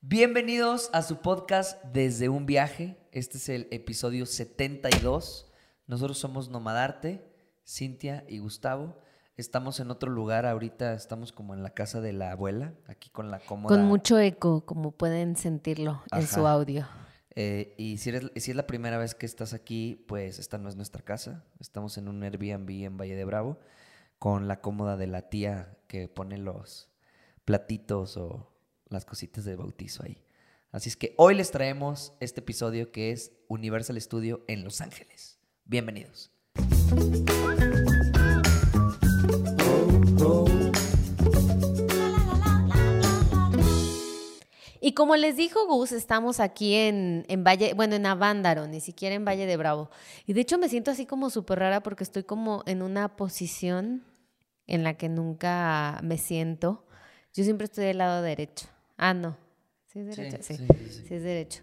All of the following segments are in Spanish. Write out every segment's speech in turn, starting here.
Bienvenidos a su podcast Desde un viaje. Este es el episodio 72. Nosotros somos Nomadarte, Cintia y Gustavo. Estamos en otro lugar ahorita, estamos como en la casa de la abuela, aquí con la cómoda. Con mucho eco, como pueden sentirlo en su audio. Eh, y si, eres- si es la primera vez que estás aquí, pues esta no es nuestra casa. Estamos en un Airbnb en Valle de Bravo, con la cómoda de la tía que pone los platitos o las cositas de bautizo ahí. Así es que hoy les traemos este episodio que es Universal Studio en Los Ángeles. Bienvenidos. Y como les dijo Gus, estamos aquí en, en Valle, bueno, en Avándaro, ni siquiera en Valle de Bravo. Y de hecho me siento así como súper rara porque estoy como en una posición en la que nunca me siento. Yo siempre estoy del lado derecho. Ah, no. ¿Sí es derecho? Sí, sí, es derecho.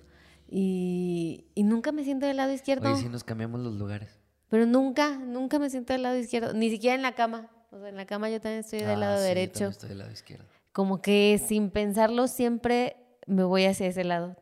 Y, y nunca me siento del lado izquierdo. Oye, si nos cambiamos los lugares. Pero nunca, nunca me siento del lado izquierdo. Ni siquiera en la cama. O sea, en la cama yo también estoy del Ah, lado sí, yo derecho. también estoy del lado izquierdo. como que sin pensarlo siempre me voy hacia ese lado.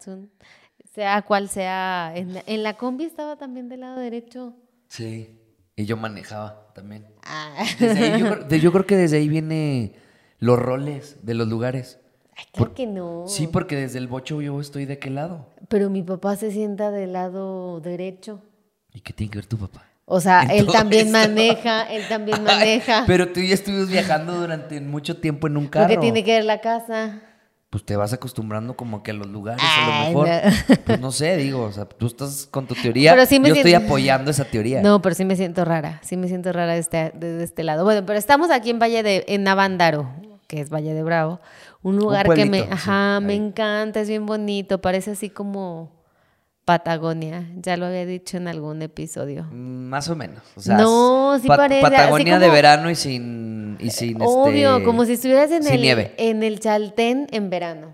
Sea cual sea. En la, en la combi estaba también del lado derecho. Sí. Y yo manejaba también. Ah. Desde ahí, yo, yo creo que desde ahí viene los roles de los lugares. Ay, claro que no. Sí, porque desde el bocho yo estoy de qué lado. Pero mi papá se sienta del lado derecho. ¿Y qué tiene que ver tu papá? O sea, él también esto. maneja, él también maneja. Pero tú ya estuvimos viajando durante mucho tiempo en un carro. Porque tiene que ver la casa. Pues te vas acostumbrando como que a los lugares, Ay, a lo mejor. no. Pues no sé, digo, o sea, tú estás con tu teoría. Pero sí me yo estoy apoyando esa teoría. No, pero sí me siento rara. Sí me siento rara de este, este lado. Bueno, pero estamos aquí en Valle de, en Navándaro, que es Valle de Bravo. Un lugar que me, sí, ajá, me encanta, es bien bonito, parece así como Patagonia. Ya lo había dicho en algún episodio. Mm, Más o menos. O sea, No, sí parece, Patagonia de verano y sin. Y sin Obvio, este, como si estuvieras en el, nieve. en el Chaltén en verano.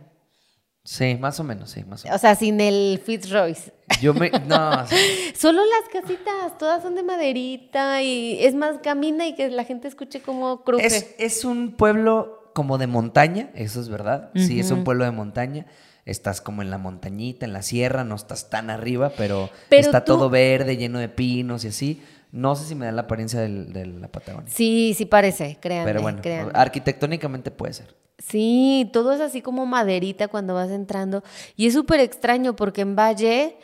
Sí, más o menos, sí, más o menos. O sea, sin el Fitzroyce. Yo me. No, sí. Solo las casitas, todas son de maderita y es más, camina y que la gente escuche como cruje. Es, es un pueblo como de montaña, eso es verdad. Sí, es un pueblo de montaña. Estás como en la montañita, en la sierra, no estás tan arriba, pero, Pero está tú- todo verde, lleno de pinos y así. No sé si me da la apariencia del- de la Patagonia. Sí, sí parece, créanme, pero bueno, créanme. arquitectónicamente puede ser. Sí, todo es así como maderita cuando vas entrando. Y es súper extraño porque en Valle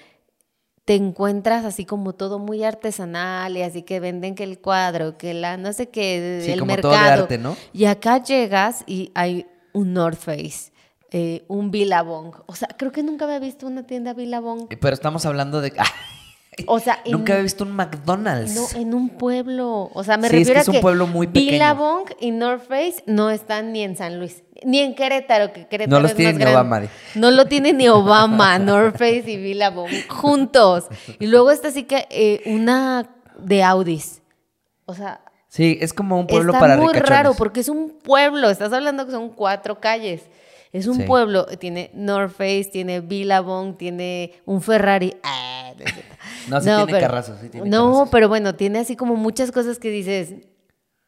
te encuentras así como todo muy artesanal y así que venden que el cuadro, que la no sé qué, Sí, el como mercado. todo de arte, ¿no? Y acá llegas y hay un North Face, eh, un Billabong. O sea, creo que nunca había visto una tienda Billabong. Eh, Pero estamos hablando de. O sea, en- Nunca había visto un McDonald's. No, en un pueblo. O sea, me Sí, es que refiero es a un que pueblo muy pequeño. Billabong y North Face no están ni en San Luis, ni en Querétaro, que Querétaro No los es tiene más ni. Obama. No lo tiene ni Obama, North Face y Billabong juntos. Y luego está así que eh, una de Audis. O sea, Sí, es como un pueblo está para muy ricachones. raro porque es un pueblo. Estás hablando que son cuatro calles. Es un Sí. pueblo. Tiene North Face, tiene Billabong, tiene un Ferrari. Ah, no sí tiene sí tiene No, carrazos. pero bueno, tiene así como muchas cosas que dices.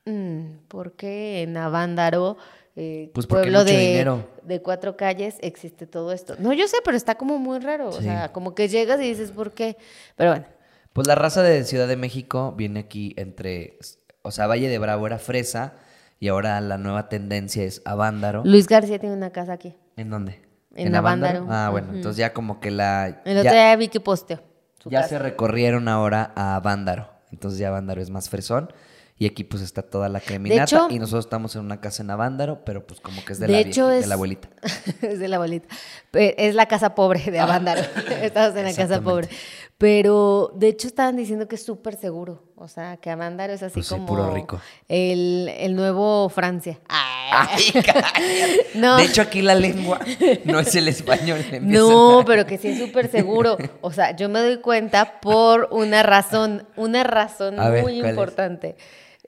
"Mm, ¿Por qué en Avándaro, eh, Pues pueblo de, de cuatro calles, existe todo esto? No, yo sé, pero está como muy raro. O sea, como que llegas y dices, ¿por qué? Pero bueno. Pues la raza de Ciudad de México viene aquí entre, o sea, Valle de Bravo era fresa y ahora la nueva tendencia es Avándaro. Luis García tiene una casa aquí. ¿En dónde? En Avándaro. Ah, bueno, entonces ya como que la El otro ya, día vi que posteó. Su ya casa. se recorrieron ahora a Avándaro. Entonces ya Avándaro es más fresón y aquí pues está toda la creminata hecho- y nosotros estamos en una casa en Avándaro, pero pues como que es de, De la, hecho, vieji- de es- la abuelita. es de la abuelita. Es la casa pobre de Avándaro. Estamos en la casa pobre. Pero de hecho estaban diciendo que es súper seguro. O sea, que Avándaro es así Pues sí, como puro rico. El, el nuevo Francia. Ay. No. De hecho aquí la lengua no es el español. No, pero que sí es súper seguro. O sea, yo me doy cuenta por una razón, una razón A muy importante.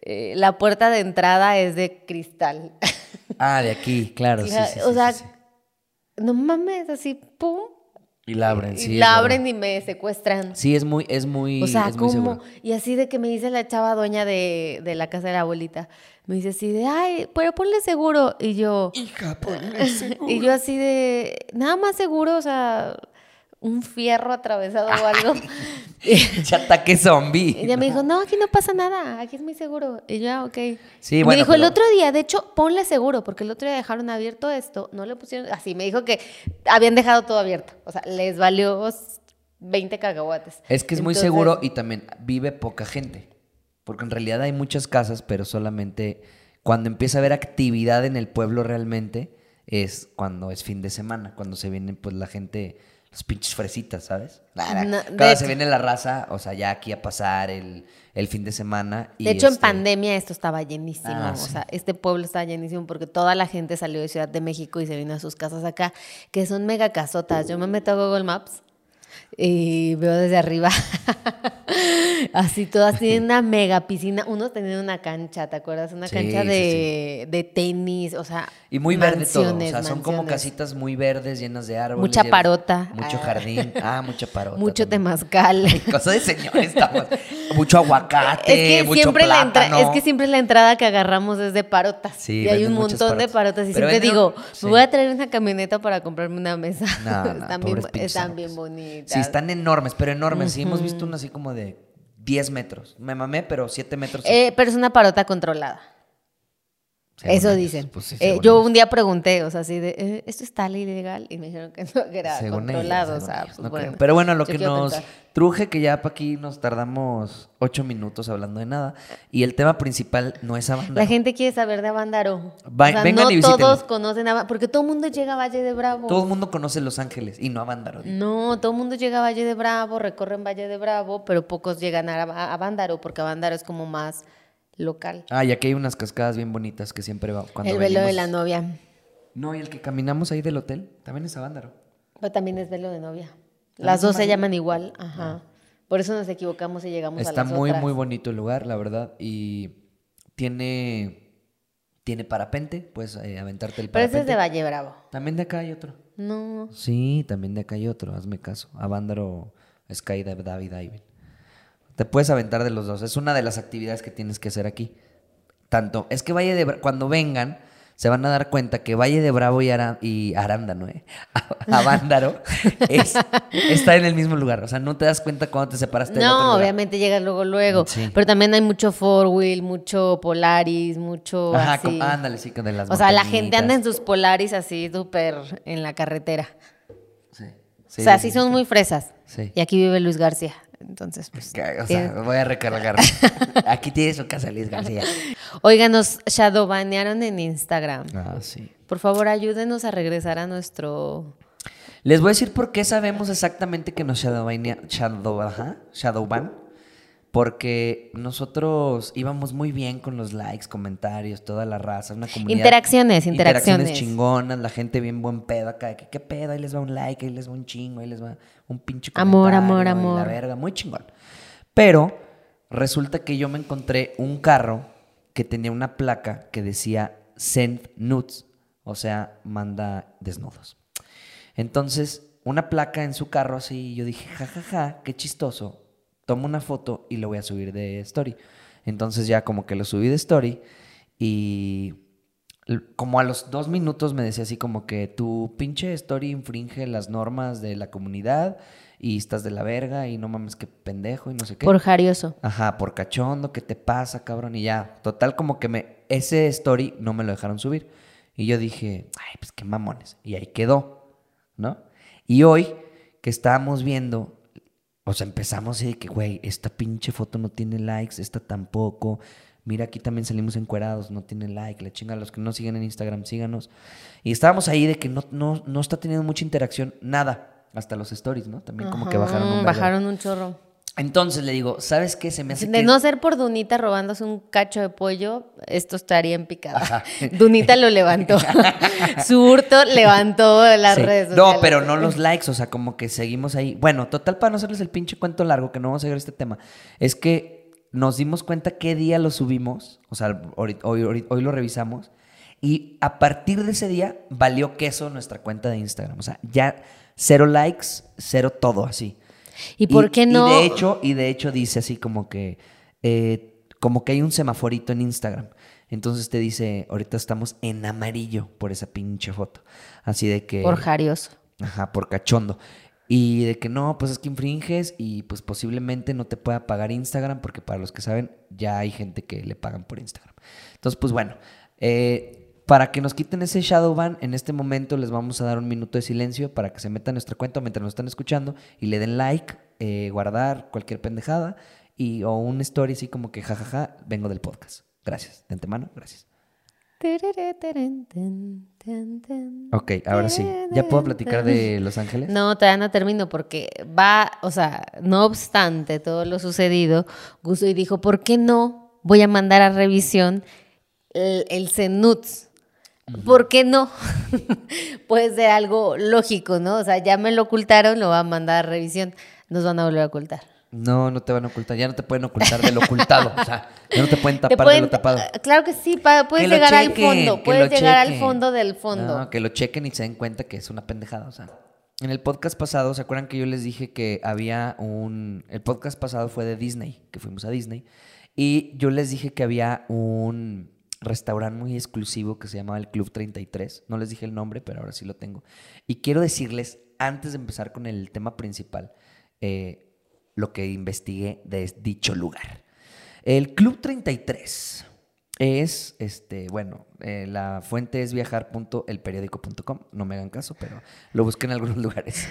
Eh, la puerta de entrada es de cristal. Ah, de aquí, claro. sí, sí, o sea, no mames, así, pum. Y la abren, y sí. es la verdad. abren y me secuestran. Sí, es muy, es muy, O sea, es ¿cómo? Y así de que me dice la chava dueña de, de la casa de la abuelita. Me dice así de, ay, pero ponle seguro. Y yo, Hija, ponle seguro. y yo así de, nada más seguro, o sea, un fierro atravesado o algo. Ese ataque zombie. Y ella me dijo, no, aquí no pasa nada, aquí es muy seguro. Y yo, "Ah, ok. Sí, bueno, me dijo el otro día, de hecho, ponle seguro, porque el otro día dejaron abierto esto, no le pusieron, así, me dijo que habían dejado todo abierto. O sea, les valió 20 cacahuates. Es que es muy seguro y también vive poca gente. Porque en realidad hay muchas casas, pero solamente cuando empieza a haber actividad en el pueblo realmente es cuando es fin de semana, cuando se viene pues la gente, los pinches fresitas, ¿sabes? Nada, No, se viene la raza, o sea, ya aquí a pasar el, el fin de semana. Y De hecho, en este, pandemia esto estaba llenísimo. Ah, O sí. sea, este pueblo estaba llenísimo porque toda la gente salió de Ciudad de México y se vino a sus casas acá, que son mega casotas. Yo me meto a Google Maps y veo desde arriba. Así todas tienen una mega piscina. Unos tenían una cancha, ¿te acuerdas? Una Sí, cancha sí, de, de tenis, o sea. Y muy verde todo. O mansiones, sea, son como casitas muy verdes, llenas de árboles. Mucha llenas- parota. Mucho Ah. jardín. Ah, mucha parota. Mucho también. temazcal. Cosa de señores, estamos. Mucho aguacate, Es que, mucho siempre la entra- es que siempre la entrada que agarramos es de parotas. Sí, y hay un montón de parotas. Y Pero siempre venden- digo, me voy a traer una camioneta para comprarme una mesa. No, no, están bien, están bien bonitas. Están enormes, pero enormes. Sí, hemos visto uno así como de 10 metros. Me mamé, pero 7 metros. Eh, pero es una parota controlada. Eso dicen. pues sí, Eh, yo ellos. un día pregunté, o sea, así de, eh, ¿esto está ilegal? Y me dijeron que no, que era Según ellos, controlado. o según sea, ellos, pues no creo. bueno. Pero bueno, lo que nos pensar. truje, que ya para aquí nos tardamos 8 minutos hablando de nada. Y el tema principal no es Avándaro. La gente quiere saber de Avándaro. Va- o sea, vengan no y todos conocen a porque todo el mundo llega a Valle de Bravo. Todo el mundo conoce Los Ángeles y no Avándaro. No, todo el mundo llega a Valle de Bravo, recorren Valle de Bravo, pero pocos llegan a, a, a Vándaro, porque Vándaro es como más local. Ah, y aquí hay unas cascadas bien bonitas que siempre va cuando el velo de la novia. No, y el que caminamos ahí del hotel también es Avándaro. Pero también es velo de novia. Las dos se llaman igual, ajá. Por eso nos equivocamos y llegamos a Está las muy, otras. muy bonito el lugar, la verdad. Y tiene, tiene parapente, puedes eh, aventarte el Pero ese parapente. es de Valle Bravo. También de acá hay otro. No. Sí, también de acá hay otro, hazme caso. Avándaro Skydive David Diving. Te puedes aventar de los dos. Es una de las actividades que tienes que hacer aquí. Tanto, es que Valle de Bra- cuando vengan, se van a dar cuenta que Valle de Bravo y, Ara- y Arándano, ¿eh? Avándaro, es, está en el mismo lugar. O sea, no te das cuenta cuando te separaste del otro No, lugar. obviamente llegas luego, luego. Sí. Pero también hay mucho four wheel, mucho Polaris, mucho Ajá, así. como- ándale, sí, de las o sea, la gente anda en sus Polaris así súper en la carretera. Sí, o sea, sí, sí son muy fresas. Sí. Y aquí vive Luis García. Entonces, pues. O sea, voy a recargar. Aquí tiene su casa Luis García. Oigan, nos shadowbanearon en Instagram. Ah, sí. Por favor, ayúdenos a regresar a nuestro. Les voy a decir por qué sabemos exactamente que nos shadowbanea- shadow, ajá, shadowban. Porque nosotros íbamos muy bien con los likes, comentarios, toda la raza, una comunidad. Interacciones, interacciones. chingonas, la gente bien buen pedo acá. que, ¿Qué pedo? Ahí les va un like, ahí les va un chingo, ahí les va un pinche Amor, amor, comentario, y amor. La verga, muy chingón. Pero resulta que yo me encontré un carro que tenía una placa que decía Send Nudes, o sea, manda desnudos. Entonces, una placa en su carro así, yo dije, jajaja, qué chistoso. Tomo una foto y lo voy a subir de story. Entonces ya como que lo subí de story y como a los dos minutos me decía así como que tu pinche story infringe las normas de la comunidad y estás de la verga y no mames qué pendejo y no sé qué. Por Jarioso. Ajá, por cachondo, ¿qué te pasa, cabrón? Y ya, total como que me ese story no me lo dejaron subir. Y yo dije, ay, pues qué mamones. Y ahí quedó, ¿no? Y hoy que estábamos viendo, o sea, empezamos de que, güey, esta pinche foto no tiene likes, esta tampoco. Mira, aquí también salimos encuerados, no tiene like, la chinga. Los que no siguen en Instagram, síganos. Y estábamos ahí de que no, no, no está teniendo mucha interacción, nada. Hasta los stories, ¿no? También como que bajaron un. Bajaron un chorro. Entonces le digo, ¿sabes qué? Se me hace De que... no ser por Dunita robándose un cacho de pollo, esto estaría en picada. Dunita lo levantó. Su hurto levantó las Sí. redes No, sociales. pero no los likes, o sea, como que seguimos ahí. Bueno, total, para no hacerles el pinche cuento largo, que no vamos a llegar a este tema, es que nos dimos cuenta qué día lo subimos, o sea, hoy- hoy lo revisamos, y a partir de ese día valió queso nuestra cuenta de Instagram. O sea, ya Cero likes, cero todo así. ¿Y por qué no? Y de hecho, y de hecho dice así como que, eh, como que hay un semaforito en Instagram. Entonces te dice, ahorita estamos en amarillo por esa pinche foto. Así de que... Por jarioso. Ajá, por cachondo. Y de que no, pues es que infringes y pues posiblemente no te pueda pagar Instagram porque para los que saben ya hay gente que le pagan por Instagram. Entonces, pues bueno, eh, para que nos quiten ese shadow ban, en este momento les vamos a dar un minuto de silencio para que se metan a nuestra cuenta mientras nos están escuchando y le den like, eh, guardar cualquier pendejada y o un story así como que jajaja, vengo del podcast. Gracias, de antemano, gracias. Ok, ahora sí. ¿Ya puedo platicar de Los Ángeles? No, todavía no termino porque va, o sea, no obstante todo lo sucedido, Gusto y dijo, ¿por qué no voy a mandar a revisión el, el CENUTS? ¿Por qué no? Puede ser algo lógico, ¿no? O sea, ya me lo ocultaron, lo va a mandar a revisión. Nos van a volver a ocultar. No, no te van a ocultar. Ya no te pueden ocultar de lo ocultado. o sea, ya no te pueden tapar de lo tapado. Claro que sí, puedes llegar al fondo. Puedes llegar al fondo del fondo. No, que lo chequen y se den cuenta que es una pendejada. O sea, en el podcast pasado, ¿se acuerdan que yo les dije que había un. El podcast pasado fue de Disney, que fuimos a Disney. Y yo les dije que había un restaurante muy exclusivo que se llamaba el Club 33. No les dije el nombre, pero ahora sí lo tengo. Y quiero decirles, antes de empezar con el tema principal, eh, lo que investigué de dicho lugar. El Club 33 es, este, bueno, eh, la fuente es viajar.elperiódico.com. No me hagan caso, pero lo busqué en algunos lugares.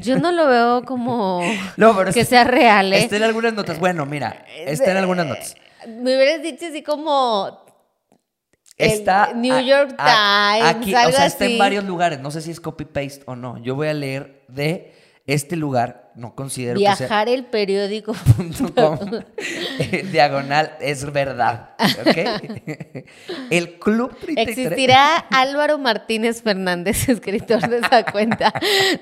Yo no lo veo como que sea real. ¿eh? Está en algunas notas. Bueno, mira, está en algunas notas. Me hubieras dicho así como Está New York Times. Aquí, o sea, está en varios lugares. No sé si es copy paste o no. Yo voy a leer de este lugar no considero Viajar el periódico. diagonal es verdad. el Club 33. Existirá Álvaro Martínez Fernández, escritor de esa cuenta,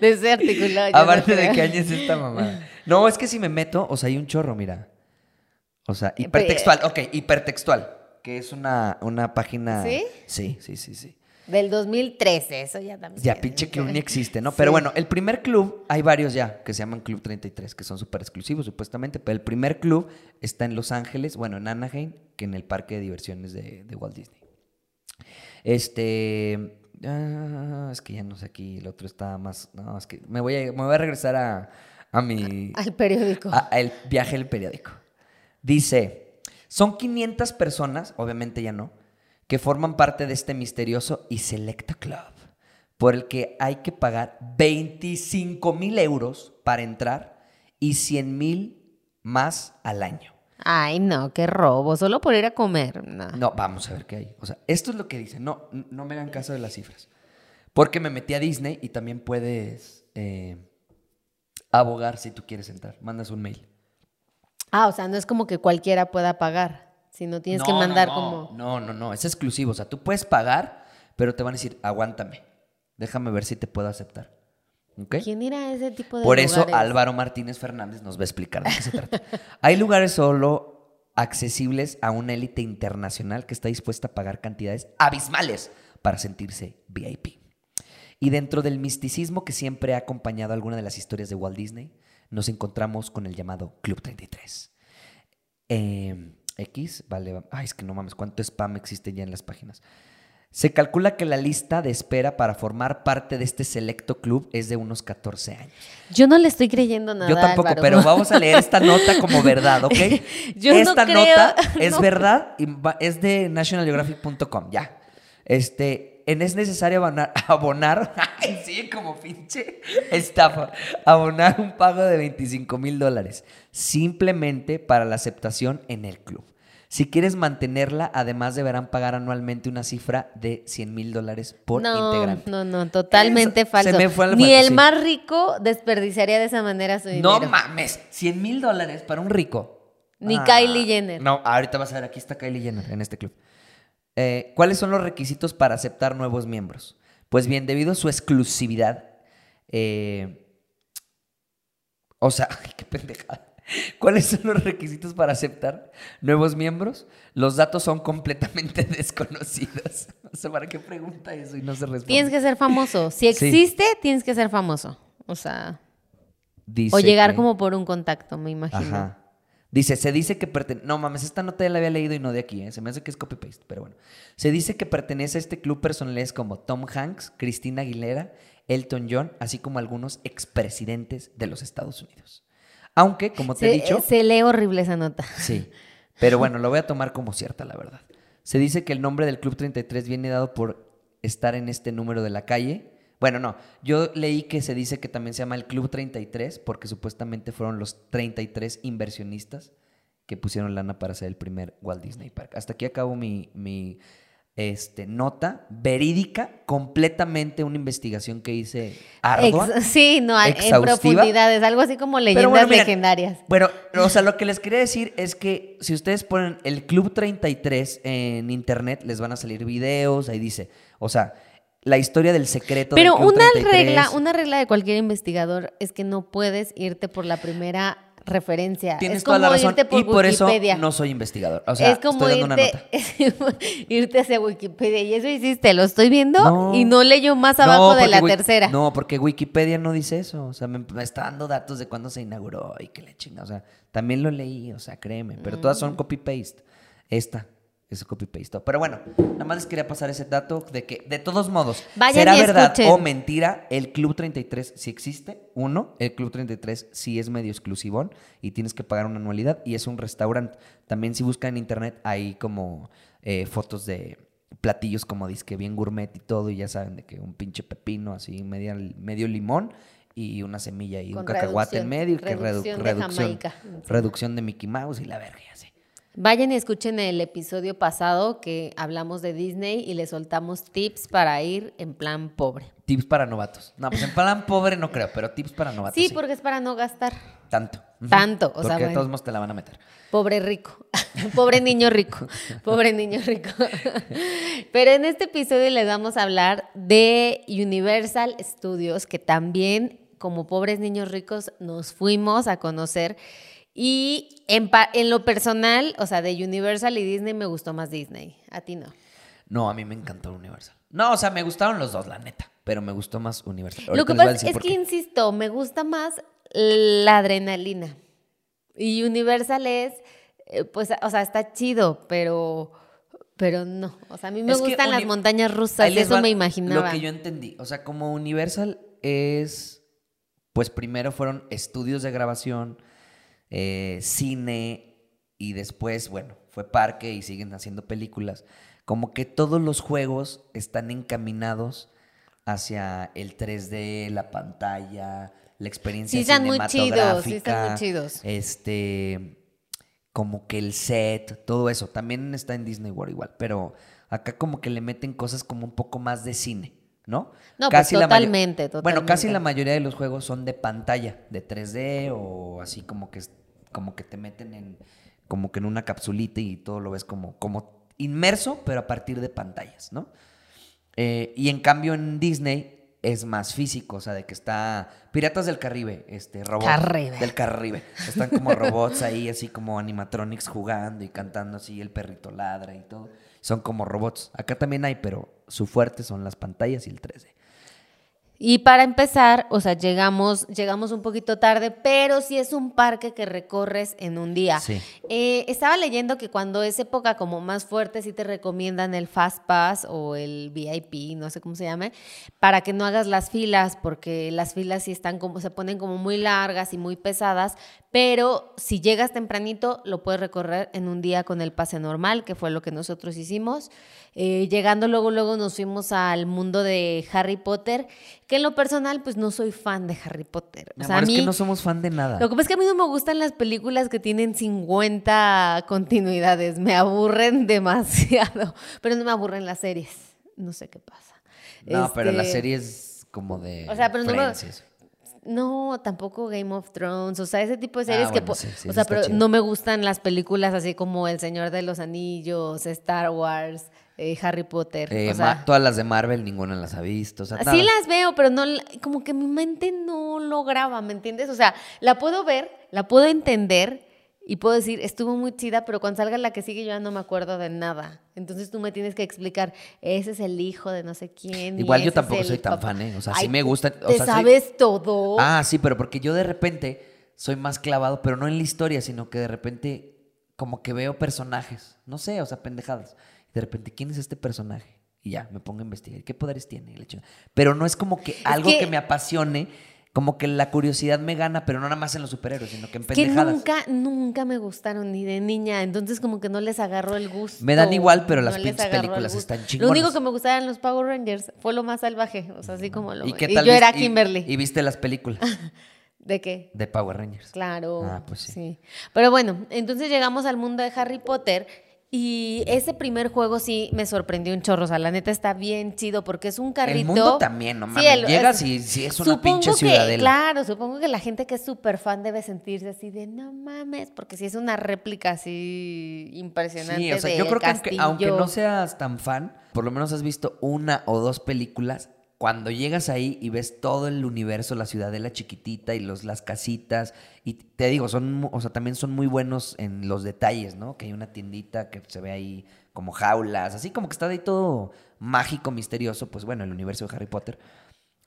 de ese artículo. Aparte de qué año es esta mamá. No, es que si me meto, o sea, hay un chorro, mira. O sea, hipertextual. Ok, hipertextual. Que es una, una página. ¿Sí? Sí, sí, sí, sí. Del 2013, eso ya también. Ya, pinche club ni existe, ¿no? Pero bueno, el primer club, hay varios ya que se llaman Club 33, que son súper exclusivos supuestamente, pero el primer club está en Los Ángeles, bueno, en Anaheim, que en el parque de diversiones de, Walt Disney. Este. Ah, es que ya no sé aquí, el otro está más. No, es que me voy a, me voy a regresar a, a mi. Al periódico. Al viaje del periódico. Dice: son 500 personas, obviamente ya no que forman parte de este misterioso y selecto club, por el que hay que pagar 25 mil euros para entrar y 100 mil más al año. Ay, no, qué robo, solo por ir a comer. No. vamos a ver qué hay. O sea, esto es lo que dice. No, no me hagan caso de las cifras. Porque me metí a Disney y también puedes eh, abogar si tú quieres entrar. Mandas un mail. Ah, o sea, no es como que cualquiera pueda pagar. Si no tienes que mandar como. No, no, no, es exclusivo. O sea, tú puedes pagar, pero te van a decir, aguántame. Déjame ver si te puedo aceptar. ¿Quién irá a ese tipo de Por eso Álvaro Martínez Fernández nos va a explicar de qué se trata. Hay lugares solo accesibles a una élite internacional que está dispuesta a pagar cantidades abismales para sentirse VIP. Y dentro del misticismo que siempre ha acompañado alguna de las historias de Walt Disney, nos encontramos con el llamado Club 33. Eh, X, vale, ay, es que no mames, cuánto spam existe ya en las páginas. Se calcula que la lista de espera para formar parte de este selecto club es de unos 14 años. Yo no le estoy creyendo nada. Yo tampoco, pero vamos a leer esta nota como verdad, ¿ok? Yo esta no nota es verdad y es de nationalgeographic.com, ya. Este, es necesario abonar, abonar sí, como pinche estafa, abonar un pago de 25 mil dólares, simplemente para la aceptación en el club. Si quieres mantenerla, además deberán pagar anualmente una cifra de 100 mil dólares por integrante. No, no, totalmente falso. Ni el más rico desperdiciaría de esa manera su dinero. No mames, 100 mil dólares para un rico. Ni Kylie Jenner. No, ahorita vas a ver, aquí está Kylie Jenner en este club. Eh, ¿Cuáles son los requisitos para aceptar nuevos miembros? Pues bien, debido a su exclusividad, eh, o sea, qué pendejada. ¿Cuáles son los requisitos para aceptar nuevos miembros? Los datos son completamente desconocidos. O sea, ¿para qué pregunta eso y no se responde? Tienes que ser famoso. Si existe, tienes que ser famoso. O sea, Dice o llegar que- como por un contacto, me imagino. Ajá. Dice, se dice que pertenece... No mames, esta nota ya la había leído y no de aquí, ¿eh? Se me hace que es copy-paste, pero bueno. Se dice que pertenece a este club personales como Tom Hanks, Cristina Aguilera, Elton John, así como algunos expresidentes de los Estados Unidos. Aunque, como te he Se, dicho... se lee horrible esa nota. Sí, pero bueno, lo voy a tomar como cierta, la verdad. Se dice que el nombre del Club 33 viene dado por estar en este número de la calle. Bueno, no, yo leí que se dice que también se llama el Club 33 porque supuestamente fueron los 33 inversionistas que pusieron lana para hacer el primer Walt Disney Park. Hasta aquí acabo mi, mi este, nota verídica, completamente una investigación que hice ardua. Ex- sí, no, en profundidades, algo así como leyendas bueno, miren, legendarias. Bueno, o sea, lo que les quería decir es que si ustedes ponen el Club 33 en internet, les van a salir videos, ahí dice, o sea, la historia del secreto Pero del una 33. regla, una regla de cualquier investigador es que no puedes irte por la primera referencia. Tienes es toda la como razón irte por y por eso no soy investigador. O sea, es como estoy dando una nota. irte, irte hacia Wikipedia. Y eso hiciste, lo estoy viendo No. y no leyó más abajo No, de la tercera. No, porque Wikipedia no dice eso. O sea, me, me está dando datos de cuándo se inauguró y que le chinga. O sea, también lo leí, o sea, créeme. Pero todas Mm. son copy-paste. Esta es copy-paste. Pero bueno, nada más les quería pasar ese dato de que, de todos modos, Vayan ¿será y verdad escuchen. o mentira? El Club 33 sí existe. Uno, el Club 33 sí es medio exclusivón y tienes que pagar una anualidad y es un restaurante. También si buscan en internet hay como eh, fotos de platillos como disque bien gourmet y todo y ya saben de que un pinche pepino así, media, medio limón y una semilla y un cacahuate en medio y que redu- reducción de reducción, Jamaica. reducción de Mickey Mouse y la verga así. Vayan y escuchen el episodio pasado que hablamos de Disney y les soltamos tips para ir en plan pobre. Tips para novatos. No, pues en plan pobre no creo, pero tips para novatos. Sí, Sí, porque es para no gastar. Tanto. Tanto, o Porque sea, bueno. todos modos te la van a meter. Pobre rico. Pobre niño rico. Pobre niño rico. Pero en este episodio les vamos a hablar de Universal Studios, que también, como pobres niños ricos, nos fuimos a conocer. Y en, en lo personal, o sea, de Universal y Disney me gustó más Disney. A ti no. No, a mí me encantó Universal. No, o sea, me gustaron los dos, la neta. Pero me gustó más Universal. Lo que pasa es que, insisto, me gusta más la adrenalina. Y Universal es, eh, pues, o sea, está chido, pero, pero no. O sea, a mí me Es gustan las montañas rusas, eso me imaginaba. Lo que yo entendí. O sea, como Universal es. Pues primero fueron estudios de grabación, eh, cine y después, bueno, fue parque y siguen haciendo películas. Como que todos los juegos están encaminados hacia el 3D, la pantalla, la experiencia Sí están muy chidos, sí cinematográfica. están muy chidos. Este, como que el set, todo eso. También está en Disney World igual, pero acá como que le meten cosas como un poco más de cine, ¿no? No, pues la mayo- totalmente, Bueno, casi totalmente. la mayoría de los juegos son de pantalla, de 3D o así como que como que te meten en como que en una capsulita y todo lo ves como como inmerso, pero a partir de pantallas, ¿no? Eh, y en cambio en Disney es más físico, o sea, de que está Piratas del Caribe, este robot Caribe. del Caribe. Están como robots ahí, así como animatronics jugando y cantando así, el perrito ladra y todo. Son como robots. Acá también hay, pero su fuerte son las pantallas y el 3D. Y para empezar, o sea, llegamos, llegamos un poquito tarde, pero sí es un parque que recorres en un día. Sí. Eh, estaba leyendo que cuando es época como más fuerte, sí te recomiendan el Fast Pass o el VIP, no sé cómo se llame, para que no hagas las filas, porque las filas sí están como, se ponen como muy largas y muy pesadas, pero si llegas tempranito, lo puedes recorrer en un día con el pase normal, que fue lo que nosotros hicimos. Eh, llegando luego, luego nos fuimos al mundo de Harry Potter, que en lo personal, pues no soy fan de Harry Potter. Mi O sea, amor, a mí, es que no somos fan de nada. lo que pasa es que a mí no me gustan las películas que tienen 50 continuidades, me aburren demasiado, pero no me aburren las series, no sé qué pasa. No, pero la Este, serie es como de. O sea, pero no me-. No, tampoco Game of Thrones, o sea, ese tipo de Ah, series que, bueno, sí, sí, o sea, pero chido. no me gustan las películas así como El Señor de los Anillos, Star Wars, eh, Harry Potter, Eh, o sea, todas las de Marvel, ninguna las ha visto. O sea, Sí nada. las veo, pero no, como que mi mente no lo graba, ¿me entiendes? O sea, la puedo ver, la puedo entender y puedo decir, estuvo muy chida, pero cuando salga la que sigue yo ya no me acuerdo de nada. Entonces tú me tienes que explicar, ese es el hijo de no sé quién. Igual yo tampoco soy tan papá". fan, ¿eh? O sea, Ay, sí me gusta. O ¿Te sea, sabes todo? Ah, sí, pero porque yo de repente soy más clavado, pero no en la historia, sino que de repente como que veo personajes, no sé, o sea, pendejadas. De repente, ¿quién es este personaje? Y ya, me pongo a investigar. ¿Qué poderes tiene? Y. Pero no es como que algo que... que- me apasione, como que la curiosidad me gana, pero no nada más en los superhéroes, sino que en que pendejadas. nunca, nunca me gustaron ni de niña, entonces como que no les agarró el gusto. Me dan igual, pero las pinches películas están Lo único chingonas. que me gustaban eran los Power Rangers fue lo más salvaje, o sea, así como lo... ¿Y Y, qué tal? yo vis- era y- Kimberly. Y, viste las películas ¿De qué? de Power Rangers. Claro. Ah, pues sí. Pero bueno, entonces llegamos al mundo de Harry Potter y ese primer juego sí me sorprendió un chorro. O sea, la neta está bien chido porque es un carrito. El mundo también, no Sí, mames. el- Llegas y sí es una pinche que, ciudadela. claro, supongo que la gente que es súper fan debe sentirse así de no mames, porque si es una réplica así impresionante. Sí, o sea, yo creo que aunque, aunque no seas tan fan, por lo menos has visto una o dos películas. Cuando llegas ahí y ves todo el universo, la ciudadela chiquitita y los, las casitas, y te digo, son, o sea, también son muy buenos en los detalles, ¿no? Que hay una tiendita que se ve ahí como jaulas, así como que está ahí todo mágico, misterioso, pues bueno, el universo de Harry Potter.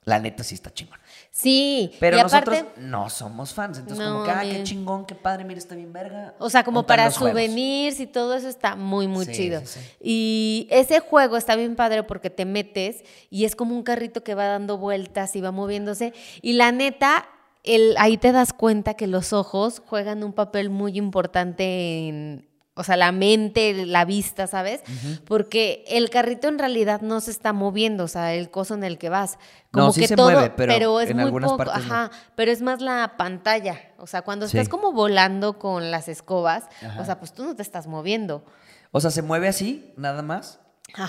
La neta sí está chingón. Sí, Pero y nosotros aparte, no somos fans, entonces No, como que, ah, qué chingón, qué padre, mira, está bien verga. O sea, como ¿Dónde están para juegos? souvenirs y todo eso está muy, muy Sí, chido. sí, sí. Y ese juego está bien padre porque te metes y es como un carrito que va dando vueltas y va moviéndose. Y la neta, el, ahí te das cuenta que los ojos juegan un papel muy importante en... O sea, la mente, la vista, ¿sabes? Porque el carrito en realidad no se está moviendo, o sea, el coso en el que vas. No, Como sí que se todo, mueve, pero es en muy algunas poco, partes no. ajá, pero es más la pantalla. O sea, cuando Sí. estás como volando con las escobas, Ajá. o sea, pues tú no te estás moviendo. O sea, se mueve así, nada más.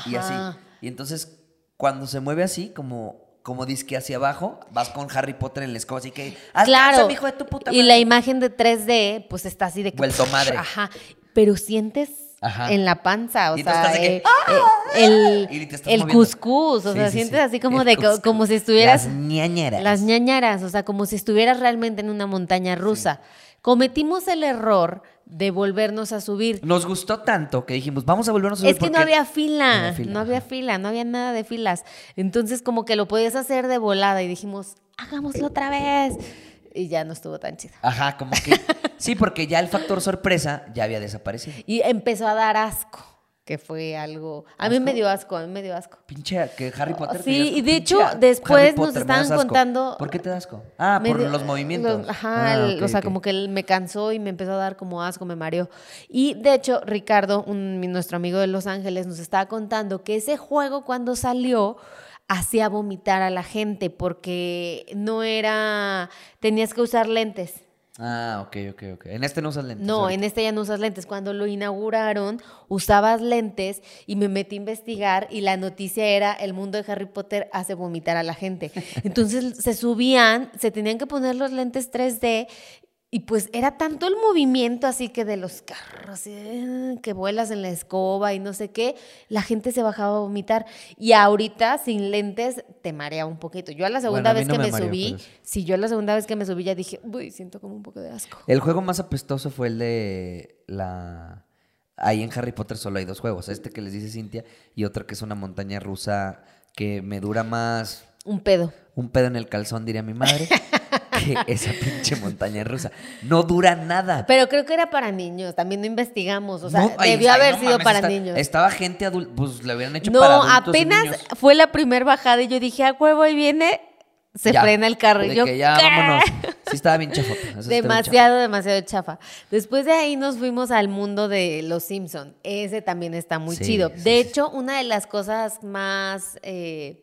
Y así. Ajá. Y entonces, cuando se mueve así, como, como disque hacia abajo, vas con Harry Potter en la escoba, así que. Claro. "Alcánzame, hijo de tu puta y madre". la imagen de 3D, pues está así de que. Vuelto madre. Ajá. Pero sientes Ajá. en la panza, o Y sea, de que, eh, eh, el, el cuscús, o Sí, sea, sí, sientes sí. así como El de cuscús. como si estuvieras Las ñañeras. las ñañaras, o sea, como si estuvieras realmente en una montaña rusa. Cometimos el error de volvernos a subir. Nos gustó tanto que dijimos, vamos a volvernos a subir Es que no había fila, No había fila, no había fila, no había nada de filas. Entonces como que lo podías hacer de volada y dijimos, hagámoslo otra vez. Y ya no estuvo tan chido. Ajá, como que. sí, porque ya el factor sorpresa ya había desaparecido. Y empezó a dar asco, que fue algo... A mí me dio asco, a mí me dio asco. Pinche que Harry Potter. te Sí, y de hecho, después nos Potter, estaban contando- ¿Por qué te da asco? Ah, por dio- los movimientos. los- ajá, Ah, el- o sea, como que él me cansó y me empezó a dar como asco, me mareó. Y de hecho, Ricardo, un- nuestro amigo de Los Ángeles, nos estaba contando que ese juego cuando salió hacía vomitar a la gente porque no era, tenías que usar lentes. Ah, ok, ok, ok. En este no usas lentes. No, ahorita. en este ya no usas lentes. Cuando lo inauguraron, usabas lentes y me metí a investigar y la noticia era el mundo de Harry Potter hace vomitar a la gente. Entonces se subían, se tenían que poner los lentes 3D y pues era tanto el movimiento así que de los carros eh, que vuelas en la escoba y no sé qué, la gente se bajaba a vomitar y ahorita sin lentes te marea un poquito. Yo a la segunda a vez no que me subí, pero sí. si yo a la segunda vez que me subí ya dije, uy, siento como un poco de asco. El juego más apestoso fue el de la... Ahí en Harry Potter solo hay dos juegos. Este que les dice Cintia y otro que es una montaña rusa que me dura más Un pedo. un pedo en el calzón, diría mi madre, que esa pinche montaña rusa. No dura nada. Pero creo que era para niños, también no investigamos, o sea, No, ay, debió ay, haber no sido mames, para está- niños. Estaba gente adulta, pues le hubieran hecho No, para adultos y apenas niños. fue la primer bajada y yo dije, a huevo, ahí viene, se Ya, frena el carro. Y yo, que ya, ¿qué? vámonos. Sí estaba bien chafota. eso sí estaba bien chafa. Demasiado, demasiado chafa. Después de ahí nos fuimos al mundo de Los Simpson. Ese también está muy Sí, chido. sí, de sí. hecho, una de las cosas más, eh,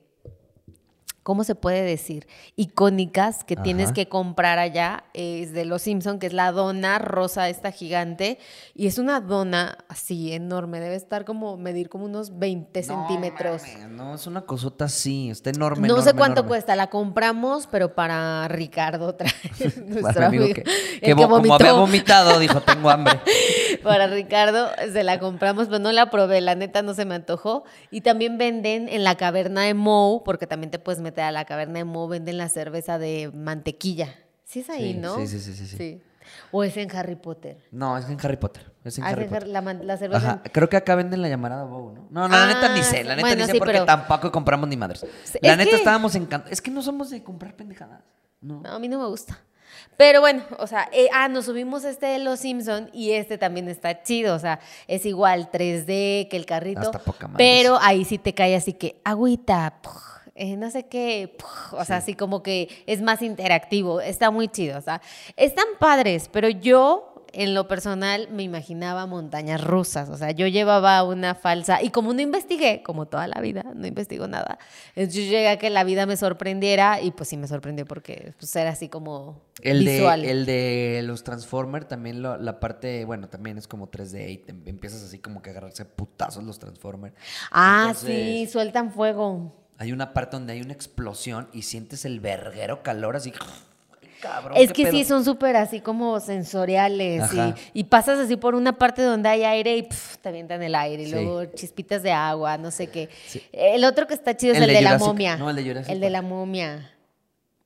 ¿cómo se puede decir? Icónicas que tienes que comprar allá es de Los Simpson, que es la dona rosa esta gigante. Y es una dona así enorme. Debe estar como, medir como unos 20 centímetros. No, es una cosota así, está enorme. No sé cuánto enorme. cuesta, la compramos, pero para Ricardo otra vez, nuestro Para amigo amigo, que, como había vomitado, dijo, tengo hambre. Para Ricardo se la compramos, pero no la probé, la neta no se me antojó. Y también venden en la caverna de Moe, porque también te puedes meter a la caverna de Moe, venden la cerveza de mantequilla. Sí es ahí, Sí, ¿no? sí, sí, sí, sí, sí. ¿O es en Harry Potter? No, es en Harry Potter. Es en Ah, Harry Potter. Har- la, man- la cerveza. Ajá, creo que acá venden la llamarada Bow, ¿no? No, no, la neta ni Ah, sé, la neta bueno, ni sé sí, porque pero- tampoco compramos ni madres. La es neta que- estábamos encantados. Es que no somos de comprar pendejadas. No. No, a mí no me gusta. Pero bueno, o sea, eh, ah, nos subimos este de Los Simpson y este también está chido, o sea, es igual 3D que el carrito, Hasta poca madre, pero ahí sí te cae así que agüita, eh, no sé qué, o sea, así como que es más interactivo, está muy chido, o sea, están padres, pero yo en lo personal me imaginaba montañas rusas, o sea, yo llevaba una falsa, y como no investigué, como toda la vida, no investigo nada, entonces yo llegué a que la vida me sorprendiera y pues sí me sorprendió porque pues era así como El visual. de, el de los Transformers, también lo- la parte, bueno, también es como 3D y te empiezas así como que a agarrarse putazos los Transformers. Ah, Entonces, sí, sueltan fuego. Hay una parte donde hay una explosión y sientes el verguero calor así. Cabrón, Es que sí, son súper así como sensoriales y, y pasas así por una parte donde hay aire y pf, te avientan el aire y Sí. luego chispitas de agua, no sé qué. Sí. El otro que está chido es El de de, la momia. no, el de Jurassic El de la momia.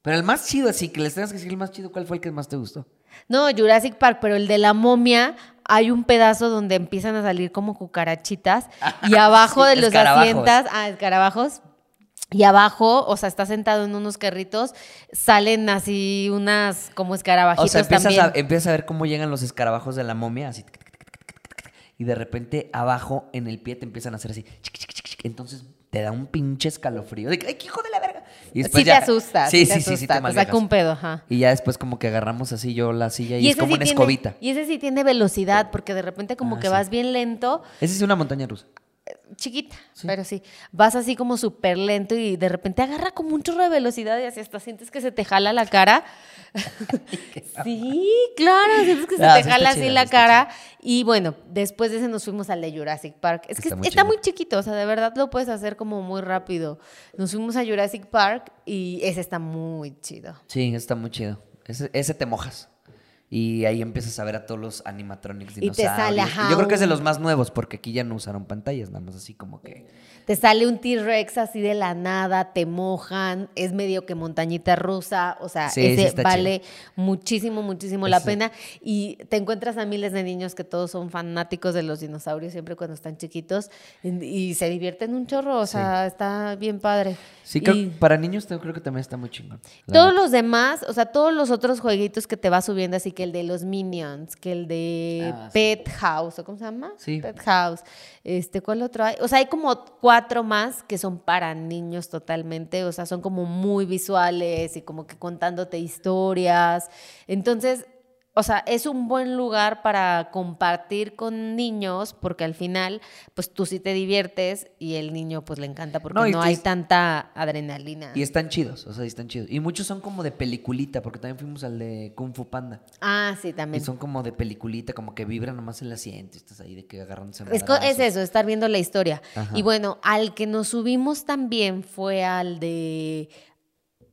Pero el más chido, así que les tengas que decir el más chido, ¿cuál fue el que más te gustó? No, Jurassic Park, pero el de la momia hay un pedazo donde empiezan a salir como cucarachitas y abajo Sí, de los asientos, ah, escarabajos. Y abajo, o sea, está sentado en unos carritos, salen así unas como O escarabajitos sea, empiezas también. a, empiezas a ver cómo llegan los escarabajos de la momia, así. Y de repente abajo en el pie te empiezan a hacer así. Entonces te da un pinche escalofrío. De que, ¡ay, qué hijo de la verga! Y sí te asusta, Sí, sí, te sí, sí, te te saca un pedo, ajá. Y ya después como que agarramos así yo la silla y, es como sí una tiene- escobita. Y ese sí tiene velocidad, porque de repente como Ah, que sí. vas bien lento, Esa es una montaña rusa. Chiquita, Sí. pero sí, vas así como súper lento y de repente agarra como un chorro de velocidad y así hasta sientes que se te jala la cara. sí, claro, sientes que se te jala así la cara. Y bueno, después de ese nos fuimos al de Jurassic Park. Es que Está muy chiquito, o sea, de verdad lo puedes hacer como muy rápido. Nos fuimos a Jurassic Park y ese está muy chido. Sí, está muy chido. Ese, ese te mojas. Y ahí empiezas a ver a todos los animatronics Y te sale, dinosaurios. ajá, Yo creo que es de los más nuevos porque aquí ya no usaron pantallas, nada más así como que... Te sale un T-Rex así de la nada, te mojan, es medio que montañita rusa, o sea, Sí, ese vale muchísimo, muchísimo la pena. Y te encuentras a miles de niños que todos son fanáticos de los dinosaurios siempre cuando están chiquitos y, se divierten un chorro, o Sí. sea, está bien padre. Sí, creo- Y para niños creo que también está muy chingón. todos los demás, o sea, todos los otros jueguitos que te va subiendo, así que el de los Minions, que el de Ah. Pet House, ¿o cómo se llama? Sí. Pet House. Este, ¿cuál otro hay? O sea, hay como cuatro más que son para niños totalmente, o sea, son como muy visuales y como que contándote historias. Entonces, o sea, es un buen lugar para compartir con niños porque al final, pues tú sí te diviertes y el niño pues le encanta porque No, y hay es- tanta adrenalina. Y están chidos, o sea, y están chidos. Y muchos son como de peliculita, porque también fuimos al de Kung Fu Panda. Ah, sí, Y también. son como de peliculita, como que vibran nomás el asiento y estás ahí de que agarrándose Es, es eso, estar viendo la historia. Ajá. Y bueno, al que nos subimos también fue al de